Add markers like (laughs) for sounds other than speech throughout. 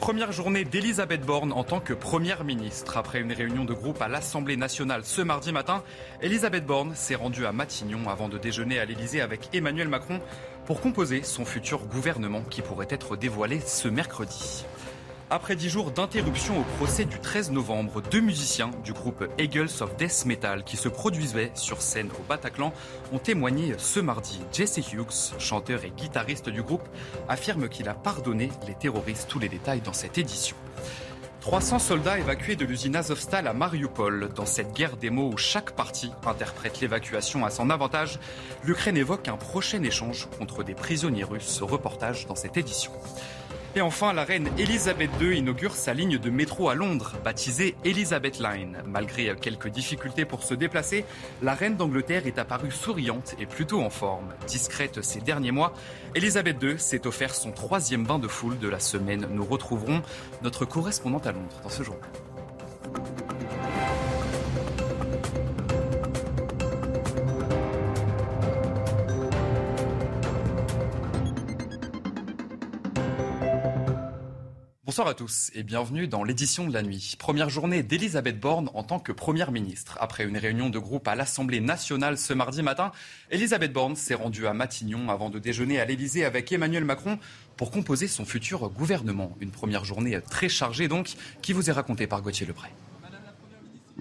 Première journée d'Elisabeth Borne en tant que première ministre. Après une réunion de groupe à l'Assemblée nationale ce mardi matin, Elisabeth Borne s'est rendue à Matignon avant de déjeuner à l'Elysée avec Emmanuel Macron pour composer son futur gouvernement qui pourrait être dévoilé ce mercredi. Après dix jours d'interruption au procès du 13 novembre, deux musiciens du groupe Eagles of Death Metal qui se produisaient sur scène au Bataclan ont témoigné ce mardi. Jesse Hughes, chanteur et guitariste du groupe, affirme qu'il a pardonné les terroristes. Tous les détails dans cette édition. 300 soldats évacués de l'usine Azovstal à Mariupol. Dans cette guerre des mots où chaque partie interprète l'évacuation à son avantage, l'Ukraine évoque un prochain échange contre des prisonniers russes. Reportage dans cette édition. Et enfin, la reine Elisabeth II inaugure sa ligne de métro à Londres, baptisée Elizabeth Line. Malgré quelques difficultés pour se déplacer, la reine d'Angleterre est apparue souriante et plutôt en forme. Discrète ces derniers mois, Elisabeth II s'est offert son troisième bain de foule de la semaine. Nous retrouverons notre correspondante à Londres dans ce journal. Bonsoir à tous et bienvenue dans l'édition de la nuit. Première journée d'Elisabeth Borne en tant que Première ministre. Après une réunion de groupe à l'Assemblée nationale ce mardi matin, Elisabeth Borne s'est rendue à Matignon avant de déjeuner à l'Élysée avec Emmanuel Macron pour composer son futur gouvernement. Une première journée très chargée donc qui vous est racontée par Gauthier Lebray.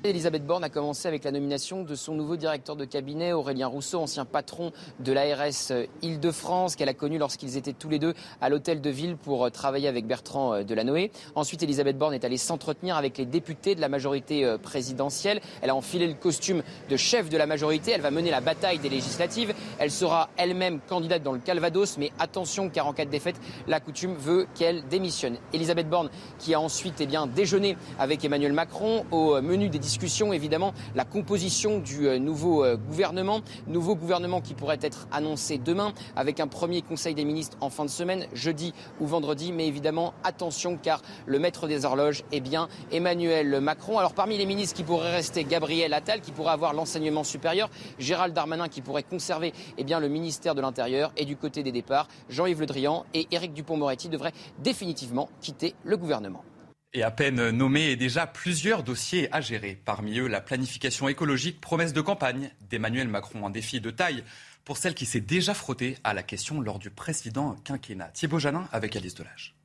Elisabeth Borne a commencé avec la nomination de son nouveau directeur de cabinet, Aurélien Rousseau, ancien patron de l'ARS Île-de-France, qu'elle a connu lorsqu'ils étaient tous les deux à l'hôtel de ville pour travailler avec Bertrand Delanoë. Ensuite, Elisabeth Borne est allée s'entretenir avec les députés de la majorité présidentielle. Elle a enfilé le costume de chef de la majorité. Elle va mener la bataille des législatives. Elle sera elle-même candidate dans le Calvados, mais attention car en cas de défaite, la coutume veut qu'elle démissionne. Elisabeth Borne qui a ensuite eh bien, déjeuné avec Emmanuel Macron au menu des discussion, évidemment, la composition du nouveau gouvernement. Nouveau gouvernement qui pourrait être annoncé demain avec un premier conseil des ministres en fin de semaine, jeudi ou vendredi. Mais évidemment, attention car le maître des horloges est bien Emmanuel Macron. Alors parmi les ministres qui pourraient rester, Gabriel Attal qui pourrait avoir l'enseignement supérieur, Gérald Darmanin qui pourrait conserver eh le ministère de l'Intérieur et du côté des départs, Jean-Yves Le Drian et Éric Dupont-Moretti devraient définitivement quitter le gouvernement. Et à peine nommé et déjà plusieurs dossiers à gérer. Parmi eux, la planification écologique, promesse de campagne d'Emmanuel Macron, un défi de taille pour celle qui s'est déjà frottée à la question lors du précédent quinquennat. Thibaut Janin avec Alice Delage.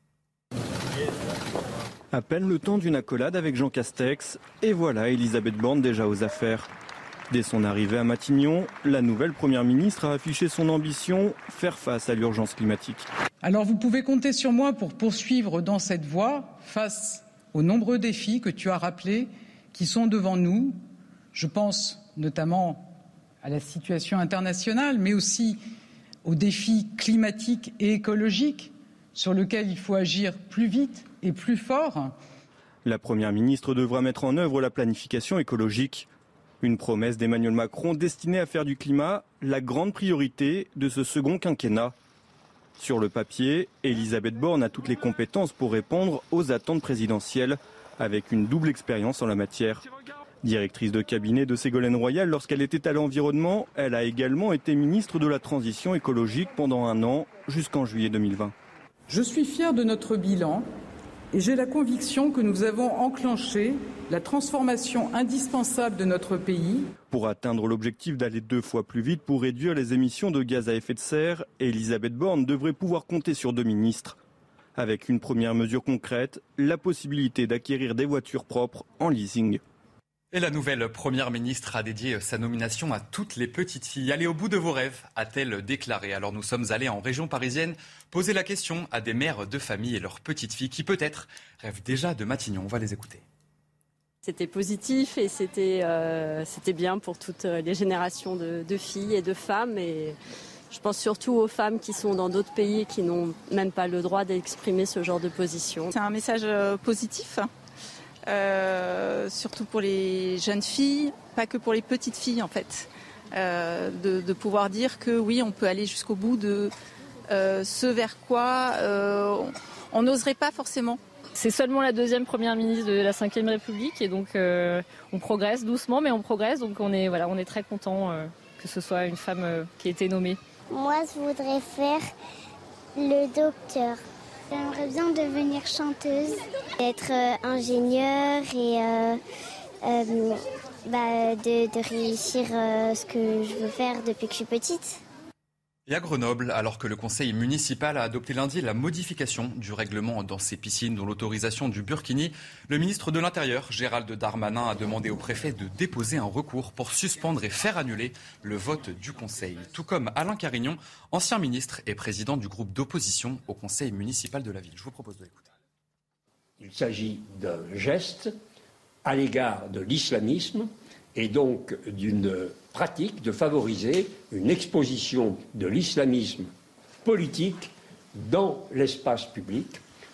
À peine le temps d'une accolade avec Jean Castex, et voilà Elisabeth Borne déjà aux affaires. Dès son arrivée à Matignon, la nouvelle Première ministre a affiché son ambition, faire face à l'urgence climatique. Alors vous pouvez compter sur moi pour poursuivre dans cette voie face aux nombreux défis que tu as rappelés qui sont devant nous. Je pense notamment à la situation internationale, mais aussi aux défis climatiques et écologiques sur lesquels il faut agir plus vite et plus fort. La Première ministre devra mettre en œuvre la planification écologique. Une promesse d'Emmanuel Macron destinée à faire du climat la grande priorité de ce second quinquennat. Sur le papier, Elisabeth Borne a toutes les compétences pour répondre aux attentes présidentielles, avec une double expérience en la matière. Directrice de cabinet de Ségolène Royal lorsqu'elle était à l'environnement, elle a également été ministre de la Transition écologique pendant un an, jusqu'en juillet 2020. Je suis fier de notre bilan et j'ai la conviction que nous avons enclenché la transformation indispensable de notre pays. Pour atteindre l'objectif d'aller deux fois plus vite pour réduire les émissions de gaz à effet de serre, Elisabeth Borne devrait pouvoir compter sur deux ministres. Avec une première mesure concrète, la possibilité d'acquérir des voitures propres en leasing. Et la nouvelle Première ministre a dédié sa nomination à toutes les petites filles. Allez au bout de vos rêves, a-t-elle déclaré. Alors nous sommes allés en région parisienne poser la question à des mères de famille et leurs petites filles qui peut-être rêvent déjà de Matignon. On va les écouter. C'était positif et c'était euh, bien pour toutes les générations de, de, filles et de femmes. Et Je pense surtout aux femmes qui sont dans d'autres pays et qui n'ont même pas le droit d'exprimer ce genre de position. C'est un message euh, positif, surtout pour les jeunes filles, pas que pour les petites filles en fait. Euh, de, de, pouvoir dire que oui, on peut aller jusqu'au bout de euh, ce vers quoi euh, on n'oserait pas forcément. C'est seulement la deuxième première ministre de la Ve République et donc euh, on progresse doucement, mais on progresse. Donc on est voilà, on est très content euh, que ce soit une femme euh, qui ait été nommée. Moi, je voudrais faire le docteur. J'aimerais bien devenir chanteuse, être ingénieure et bah, de, de, réussir ce que je veux faire depuis que je suis petite. Et à Grenoble, alors que le conseil municipal a adopté lundi la modification du règlement dans ces piscines dont l'autorisation du Burkini, le ministre de l'Intérieur, Gérald Darmanin, a demandé au préfet de déposer un recours pour suspendre et faire annuler le vote du conseil. Tout comme Alain Carignon, ancien ministre et président du groupe d'opposition au conseil municipal de la ville. Je vous propose de l'écouter. Il s'agit d'un geste à l'égard de l'islamisme et donc d'une pratique de favoriser une exposition de l'islamisme politique dans l'espace public,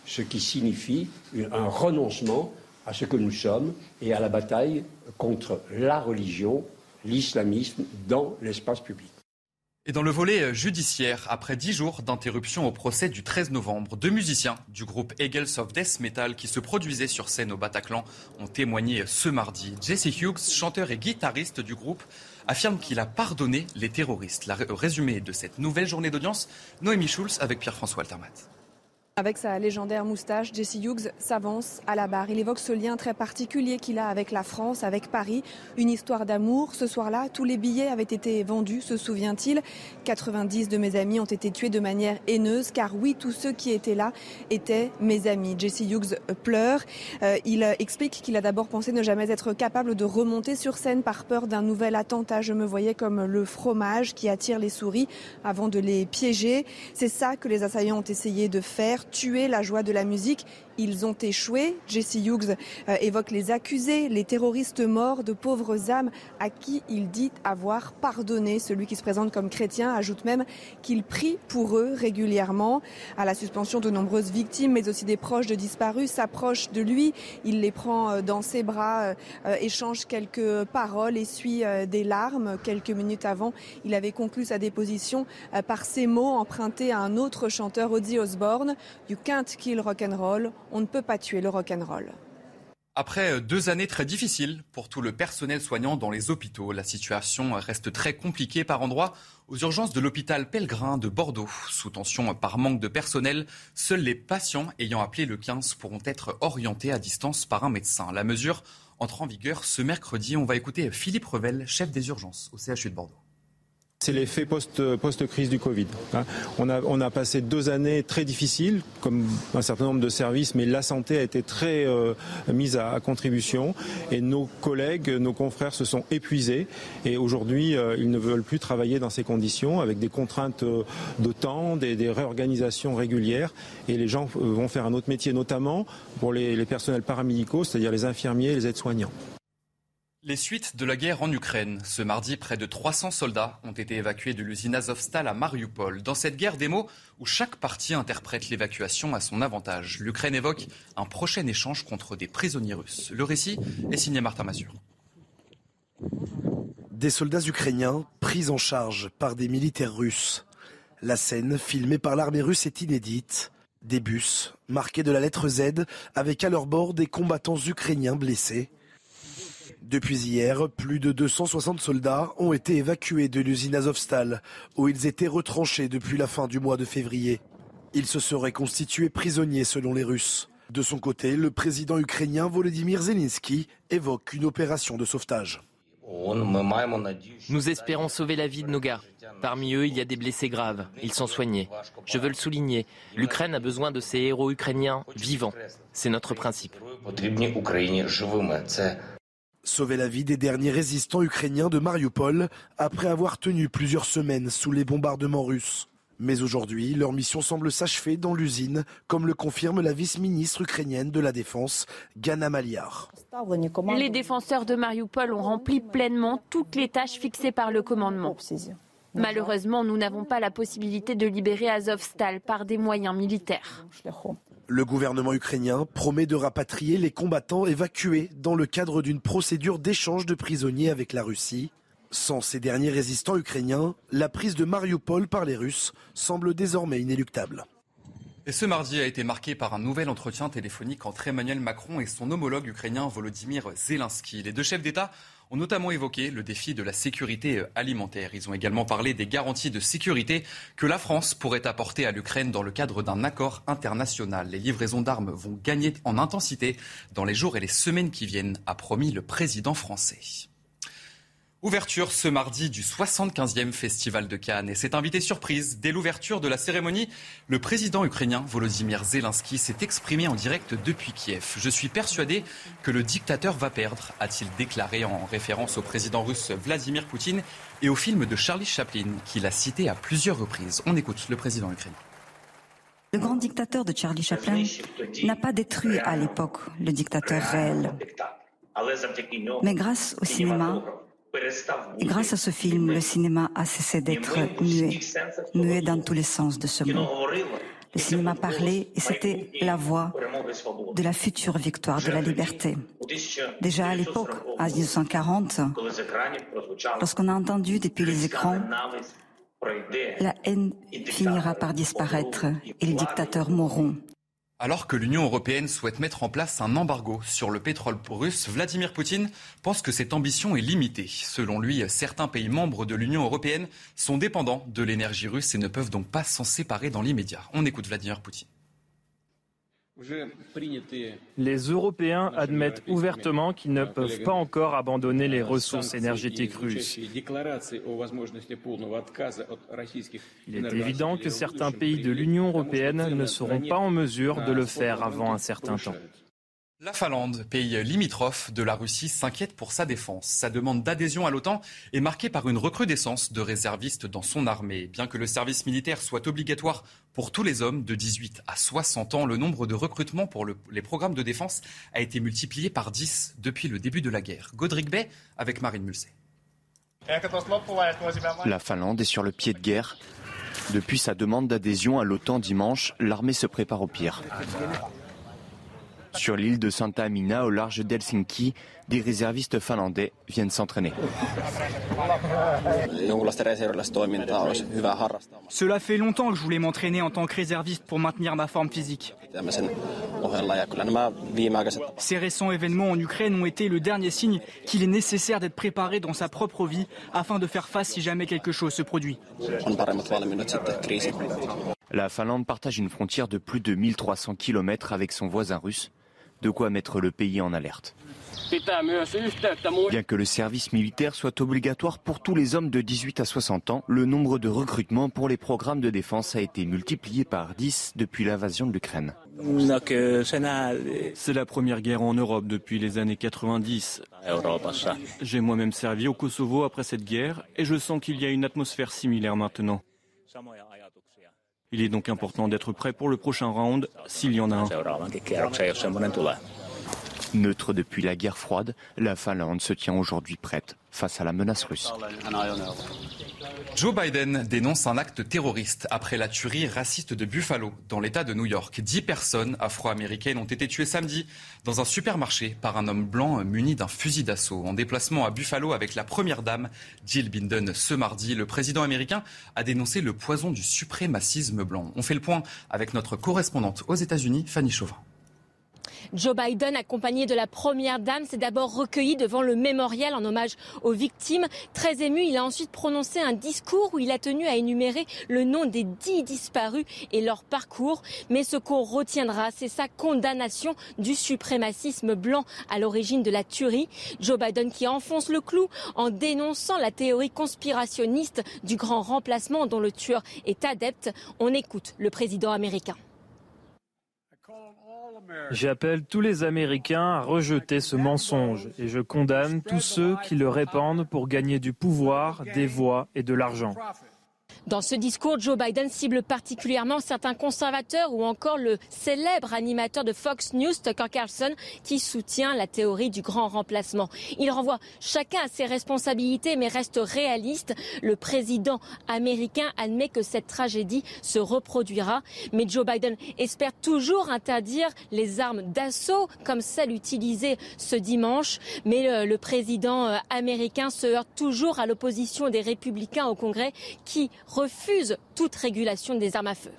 ce qui signifie un renoncement à ce que nous sommes et à la bataille contre la religion, l'islamisme dans l'espace public. Et dans le volet judiciaire, après dix jours d'interruption au procès du 13 novembre, deux musiciens du groupe Eagles of Death Metal qui se produisaient sur scène au Bataclan ont témoigné ce mardi. Jesse Hughes, chanteur et guitariste du groupe, affirme qu'il a pardonné les terroristes. Le résumé de cette nouvelle journée d'audience, Noémie Schulz avec Pierre-François Altermat. Avec sa légendaire moustache, Jesse Hughes s'avance à la barre. Il évoque ce lien très particulier qu'il a avec la France, avec Paris. Une histoire d'amour. Ce soir-là, tous les billets avaient été vendus, se souvient-il. 90 de mes amis ont été tués de manière haineuse, car oui, tous ceux qui étaient là étaient mes amis. Jesse Hughes pleure. Euh, il explique qu'il a d'abord pensé ne jamais être capable de remonter sur scène par peur d'un nouvel attentat. Je me voyais comme le fromage qui attire les souris avant de les piéger. C'est ça que les assaillants ont essayé de faire tuer la joie de la musique. Ils ont échoué. Jesse Hughes euh, évoque les accusés, les terroristes morts, de pauvres âmes à qui il dit avoir pardonné. Celui qui se présente comme chrétien ajoute même qu'il prie pour eux régulièrement. À la suspension, de nombreuses victimes, mais aussi des proches de disparus, s'approchent de lui. Il les prend euh, dans ses bras, euh, échange quelques paroles, essuie des larmes. Quelques minutes avant, il avait conclu sa déposition par ces mots empruntés à un autre chanteur, Ozzy Osbourne. You can't kill rock and roll. On ne peut pas tuer le rock and roll. Après deux années très difficiles pour tout le personnel soignant dans les hôpitaux, la situation reste très compliquée par endroits. Aux urgences de l'hôpital Pellegrin de Bordeaux, sous tension par manque de personnel, seuls les patients ayant appelé le 15 pourront être orientés à distance par un médecin. La mesure entre en vigueur ce mercredi. On va écouter Philippe Revel, chef des urgences au CHU de Bordeaux. C'est l'effet post-crise du Covid. Hein. On a, on a passé deux années très difficiles, comme un certain nombre de services, mais la santé a été très euh, mise à, contribution et nos collègues, nos confrères se sont épuisés et aujourd'hui euh, ils ne veulent plus travailler dans ces conditions avec des contraintes euh, de temps, des, des, réorganisations régulières et les gens vont faire un autre métier, notamment pour les, les personnels paramédicaux, c'est-à-dire les infirmiers et les aides-soignants. Les suites de la guerre en Ukraine. Ce mardi, près de 300 soldats ont été évacués de l'usine Azovstal à Mariupol. Dans cette guerre des mots où chaque partie interprète l'évacuation à son avantage, l'Ukraine évoque un prochain échange contre des prisonniers russes. Le récit est signé Martin Mazur. Des soldats ukrainiens pris en charge par des militaires russes. La scène, filmée par l'armée russe, est inédite. Des bus marqués de la lettre Z avec à leur bord des combattants ukrainiens blessés. Depuis hier, plus de 260 soldats ont été évacués de l'usine Azovstal, où ils étaient retranchés depuis la fin du mois de février. Ils se seraient constitués prisonniers selon les Russes. De son côté, le président ukrainien Volodymyr Zelensky évoque une opération de sauvetage. Nous espérons sauver la vie de nos gars. Parmi eux, il y a des blessés graves. Ils sont soignés. Je veux le souligner. L'Ukraine a besoin de ces héros ukrainiens vivants. C'est notre principe. Sauver la vie des derniers résistants ukrainiens de Mariupol après avoir tenu plusieurs semaines sous les bombardements russes. Mais aujourd'hui, leur mission semble s'achever dans l'usine, comme le confirme la vice-ministre ukrainienne de la Défense, Gana Maliar. Les défenseurs de Mariupol ont rempli pleinement toutes les tâches fixées par le commandement. Malheureusement, nous n'avons pas la possibilité de libérer Azovstal par des moyens militaires. Le gouvernement ukrainien promet de rapatrier les combattants évacués dans le cadre d'une procédure d'échange de prisonniers avec la Russie. Sans ces derniers résistants ukrainiens, la prise de Mariupol par les Russes semble désormais inéluctable. Et ce mardi a été marqué par un nouvel entretien téléphonique entre Emmanuel Macron et son homologue ukrainien Volodymyr Zelensky. Les deux chefs d'État ont notamment évoqué le défi de la sécurité alimentaire. Ils ont également parlé des garanties de sécurité que la France pourrait apporter à l'Ukraine dans le cadre d'un accord international. Les livraisons d'armes vont gagner en intensité dans les jours et les semaines qui viennent, a promis le président français. Ouverture ce mardi du 75e Festival de Cannes. Et c'est invité surprise. Dès l'ouverture de la cérémonie, le président ukrainien Volodymyr Zelensky s'est exprimé en direct depuis Kiev. Je suis persuadé que le dictateur va perdre, a-t-il déclaré en référence au président russe Vladimir Poutine et au film de Charlie Chaplin qu'il a cité à plusieurs reprises. On écoute le président ukrainien. Le grand dictateur de Charlie Chaplin n'a pas détruit à l'époque le dictateur réel. Mais grâce au cinéma, grâce à ce film, le cinéma a cessé d'être muet, muet dans tous les sens de ce mot. Le cinéma parlait et c'était la voix de la future victoire de la liberté. Déjà à l'époque, à 1940, lorsqu'on a entendu depuis les écrans, la haine finira par disparaître et les dictateurs mourront. Alors que l'Union européenne souhaite mettre en place un embargo sur le pétrole russe, Vladimir Poutine pense que cette ambition est limitée. Selon lui, certains pays membres de l'Union européenne sont dépendants de l'énergie russe et ne peuvent donc pas s'en séparer dans l'immédiat. On écoute Vladimir Poutine. Les Européens admettent ouvertement qu'ils ne peuvent pas encore abandonner les ressources énergétiques russes. Il est évident que certains pays de l'Union européenne ne seront pas en mesure de le faire avant un certain temps. La Finlande, pays limitrophe de la Russie, s'inquiète pour sa défense. Sa demande d'adhésion à l'OTAN est marquée par une recrudescence de réservistes dans son armée. Bien que le service militaire soit obligatoire pour tous les hommes de 18 à 60 ans, le nombre de recrutements pour les programmes de défense a été multiplié par 10 depuis le début de la guerre. Godric Bay avec Marine Mulsey. La Finlande est sur le pied de guerre. Depuis sa demande d'adhésion à l'OTAN dimanche, l'armée se prépare au pire. Sur l'île de Santa Amina, au large d'Helsinki, des réservistes finlandais viennent s'entraîner. Cela fait longtemps que je voulais m'entraîner en tant que réserviste pour maintenir ma forme physique. Ces récents événements en Ukraine ont été le dernier signe qu'il est nécessaire d'être préparé dans sa propre vie afin de faire face si jamais quelque chose se produit. La Finlande partage une frontière de plus de 1300 km avec son voisin russe, de quoi mettre le pays en alerte. Bien que le service militaire soit obligatoire pour tous les hommes de 18 à 60 ans, le nombre de recrutements pour les programmes de défense a été multiplié par 10 depuis l'invasion de l'Ukraine. C'est la première guerre en Europe depuis les années 90. J'ai moi-même servi au Kosovo après cette guerre et je sens qu'il y a une atmosphère similaire maintenant. Il est donc important d'être prêt pour le prochain round, s'il y en a un. Neutre depuis la guerre froide, la Finlande se tient aujourd'hui prête face à la menace russe. Joe Biden dénonce un acte terroriste après la tuerie raciste de Buffalo, dans l'État de New York. Dix personnes afro-américaines ont été tuées samedi dans un supermarché par un homme blanc muni d'un fusil d'assaut. En déplacement à Buffalo avec la première dame, Jill Biden, ce mardi, le président américain a dénoncé le poison du suprémacisme blanc. On fait le point avec notre correspondante aux États-Unis, Fanny Chauvin. Joe Biden, accompagné de la première dame, s'est d'abord recueilli devant le mémorial en hommage aux victimes. Très ému, il a ensuite prononcé un discours où il a tenu à énumérer le nom des dix disparus et leur parcours. Mais ce qu'on retiendra, c'est sa condamnation du suprémacisme blanc à l'origine de la tuerie. Joe Biden qui enfonce le clou en dénonçant la théorie conspirationniste du grand remplacement dont le tueur est adepte. On écoute le président américain. J'appelle tous les Américains à rejeter ce mensonge et je condamne tous ceux qui le répandent pour gagner du pouvoir, des voix et de l'argent. Dans ce discours, Joe Biden cible particulièrement certains conservateurs ou encore le célèbre animateur de Fox News, Tucker Carlson, qui soutient la théorie du grand remplacement. Il renvoie chacun à ses responsabilités mais reste réaliste. Le président américain admet que cette tragédie se reproduira. Mais Joe Biden espère toujours interdire les armes d'assaut comme celle utilisée ce dimanche. Mais le, président euh, américain se heurte toujours à l'opposition des républicains au Congrès qui refusent toute régulation des armes à feu.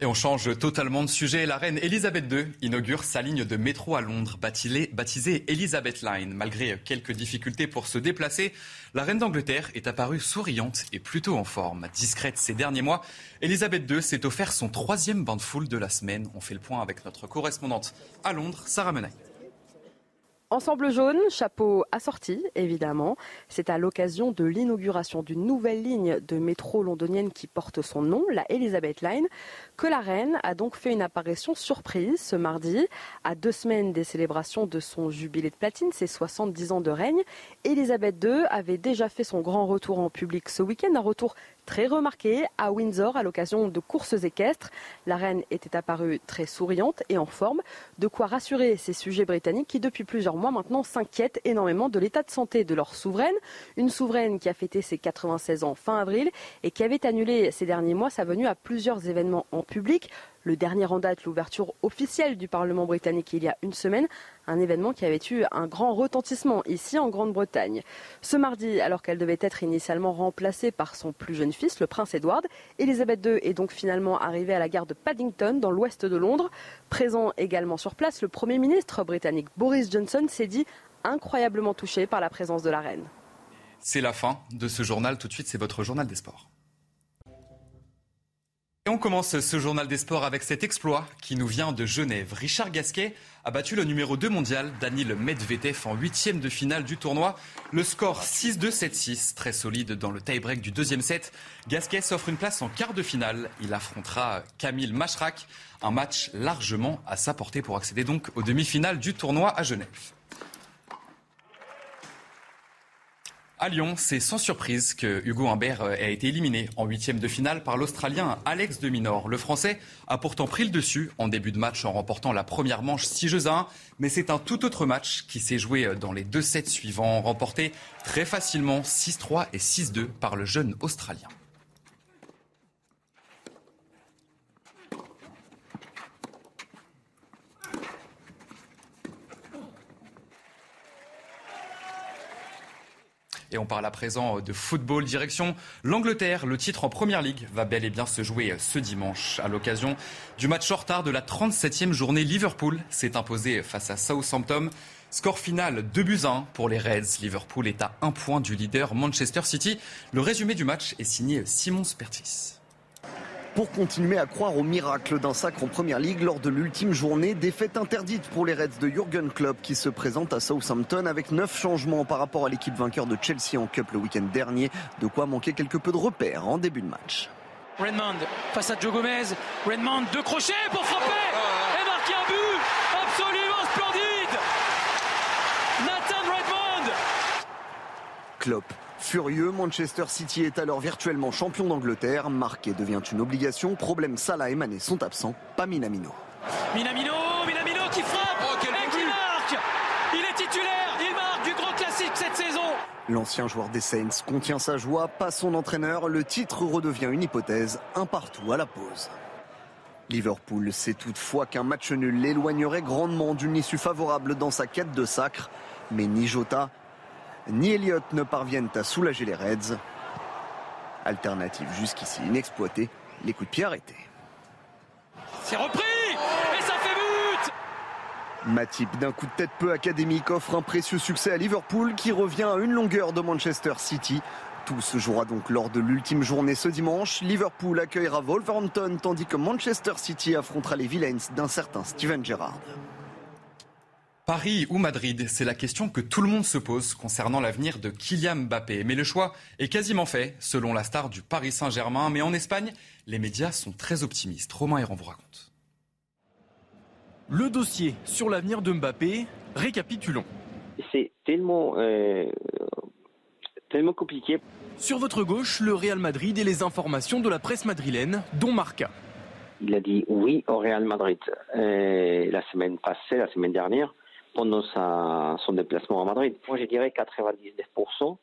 Et on change totalement de sujet. La reine Elisabeth II inaugure sa ligne de métro à Londres, baptisée Elizabeth Line. Malgré quelques difficultés pour se déplacer, la reine d'Angleterre est apparue souriante et plutôt en forme. Discrète ces derniers mois, Elisabeth II s'est offert son troisième bain de foule de la semaine. On fait le point avec notre correspondante à Londres, Sarah Menaille. Ensemble jaune, chapeau assorti, évidemment. C'est à l'occasion de l'inauguration d'une nouvelle ligne de métro londonienne qui porte son nom, la Elizabeth Line, que la reine a donc fait une apparition surprise ce mardi. À deux semaines des célébrations de son jubilé de platine, ses 70 ans de règne, Elisabeth II avait déjà fait son grand retour en public ce week-end, un retour très remarqué à Windsor à l'occasion de courses équestres. La reine était apparue très souriante et en forme, de quoi rassurer ces sujets britanniques qui depuis plusieurs mois maintenant s'inquiètent énormément de l'état de santé de leur souveraine. Une souveraine qui a fêté ses 96 ans fin avril et qui avait annulé ces derniers mois sa venue à plusieurs événements en public. Le dernier en date, l'ouverture officielle du Parlement britannique il y a une semaine, un événement qui avait eu un grand retentissement ici en Grande-Bretagne. Ce mardi, alors qu'elle devait être initialement remplacée par son plus jeune fils, le prince Edward, Elisabeth II est donc finalement arrivée à la gare de Paddington, dans l'ouest de Londres. Présent également sur place, le Premier ministre britannique Boris Johnson s'est dit incroyablement touché par la présence de la reine. C'est la fin de ce journal. Tout de suite, c'est votre journal des sports. Et on commence ce journal des sports avec cet exploit qui nous vient de Genève. Richard Gasquet a battu le numéro 2 mondial, Daniel Medvedev, en huitième de finale du tournoi. Le score 6-2-7-6, très solide dans le tie-break du deuxième set. Gasquet s'offre une place en quart de finale. Il affrontera Camille Machrak, un match largement à sa portée pour accéder donc aux demi-finales du tournoi à Genève. À Lyon, c'est sans surprise que Hugo Humbert euh, a été éliminé en huitième de finale par l'Australien Alex de Minor. Le Français a pourtant pris le dessus en début de match en remportant la première manche 6 jeux à 1. Mais c'est un tout autre match qui s'est joué euh, dans les deux sets suivants, remporté très facilement 6-3 et 6-2 par le jeune Australien. Et on parle à présent de football direction l'Angleterre. Le titre en Première Ligue va bel et bien se jouer ce dimanche. À l'occasion du match en retard de la 37e journée, Liverpool s'est imposé face à Southampton. Score final 2 buts 1 pour les Reds. Liverpool est à un point du leader Manchester City. Le résumé du match est signé Simon Spertis pour continuer à croire au miracle d'un sacre en Première Ligue lors de l'ultime journée. Défaite interdite pour les Reds de Jurgen Klopp qui se présente à Southampton avec 9 changements par rapport à l'équipe vainqueur de Chelsea en Cup le week-end dernier. De quoi manquer quelque peu de repères en début de match. Redmond face à Joe Gomez. Redmond de crochet pour frapper et marquer un but absolument splendide. Nathan Redmond. Klopp Furieux, Manchester City est alors virtuellement champion d'Angleterre. Marquer devient une obligation. Problème, Salah et Mané sont absents, pas Minamino. Minamino, Minamino qui frappe oh, et qui marque Il est titulaire, il marque du grand classique cette saison L'ancien joueur des Saints contient sa joie, pas son entraîneur. Le titre redevient une hypothèse, un partout à la pause. Liverpool sait toutefois qu'un match nul l'éloignerait grandement d'une issue favorable dans sa quête de sacre. Mais ni Jota, ni Elliott ne parviennent à soulager les Reds. Alternative jusqu'ici inexploitée, les coups de pied arrêtés. C'est repris et ça fait but Matip, d'un coup de tête peu académique, offre un précieux succès à Liverpool qui revient à une longueur de Manchester City. Tout se jouera donc lors de l'ultime journée ce dimanche. Liverpool accueillera Wolverhampton tandis que Manchester City affrontera les Villains d'un certain Steven Gerrard. Paris ou Madrid, c'est la question que tout le monde se pose concernant l'avenir de Kylian Mbappé. Mais le choix est quasiment fait, selon la star du Paris Saint-Germain. Mais en Espagne, les médias sont très optimistes. Romain Héran vous raconte. Le dossier sur l'avenir de Mbappé, récapitulons. C'est tellement, euh, tellement compliqué. Sur votre gauche, le Real Madrid et les informations de la presse madrilène, dont Marca. Il a dit oui au Real Madrid et la semaine passée, la semaine dernière, pendant sa, son déplacement à Madrid. Moi, je dirais 99%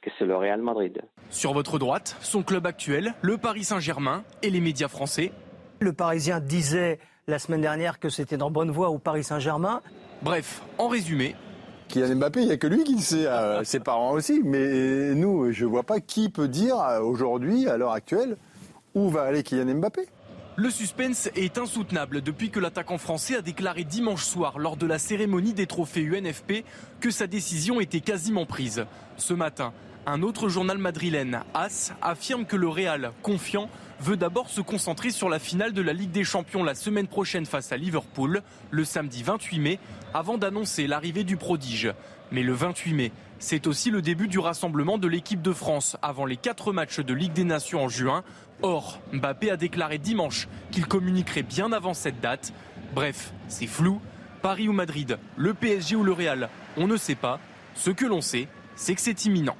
que c'est le Real Madrid. Sur votre droite, son club actuel, le Paris Saint-Germain et les médias français. Le Parisien disait la semaine dernière que c'était dans bonne voie au Paris Saint-Germain. Bref, en résumé, Kylian Mbappé, il n'y a que lui qui le sait, euh, (laughs) ses parents aussi. Mais nous, je ne vois pas qui peut dire euh, aujourd'hui, à l'heure actuelle, où va aller Kylian Mbappé. Le suspense est insoutenable depuis que l'attaquant français a déclaré dimanche soir lors de la cérémonie des trophées UNFP que sa décision était quasiment prise. Ce matin, un autre journal madrilène, AS, affirme que le Real, confiant, veut d'abord se concentrer sur la finale de la Ligue des Champions la semaine prochaine face à Liverpool, le samedi 28 mai, avant d'annoncer l'arrivée du prodige. Mais le 28 mai, c'est aussi le début du rassemblement de l'équipe de France avant les quatre matchs de Ligue des Nations en juin. Or, Mbappé a déclaré dimanche qu'il communiquerait bien avant cette date. Bref, c'est flou. Paris ou Madrid, le PSG ou le Real, on ne sait pas. Ce que l'on sait, c'est que c'est imminent.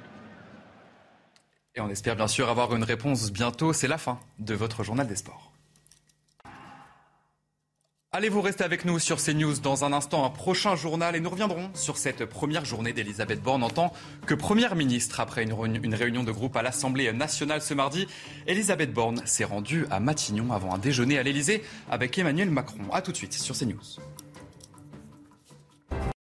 Et on espère bien sûr avoir une réponse bientôt. C'est la fin de votre journal des sports. Allez-vous rester avec nous sur CNews dans un instant, un prochain journal et nous reviendrons sur cette première journée d'Elisabeth Borne en tant que Première ministre. Après une réunion de groupe à l'Assemblée nationale ce mardi, Elisabeth Borne s'est rendue à Matignon avant un déjeuner à l'Elysée avec Emmanuel Macron. A tout de suite sur CNews.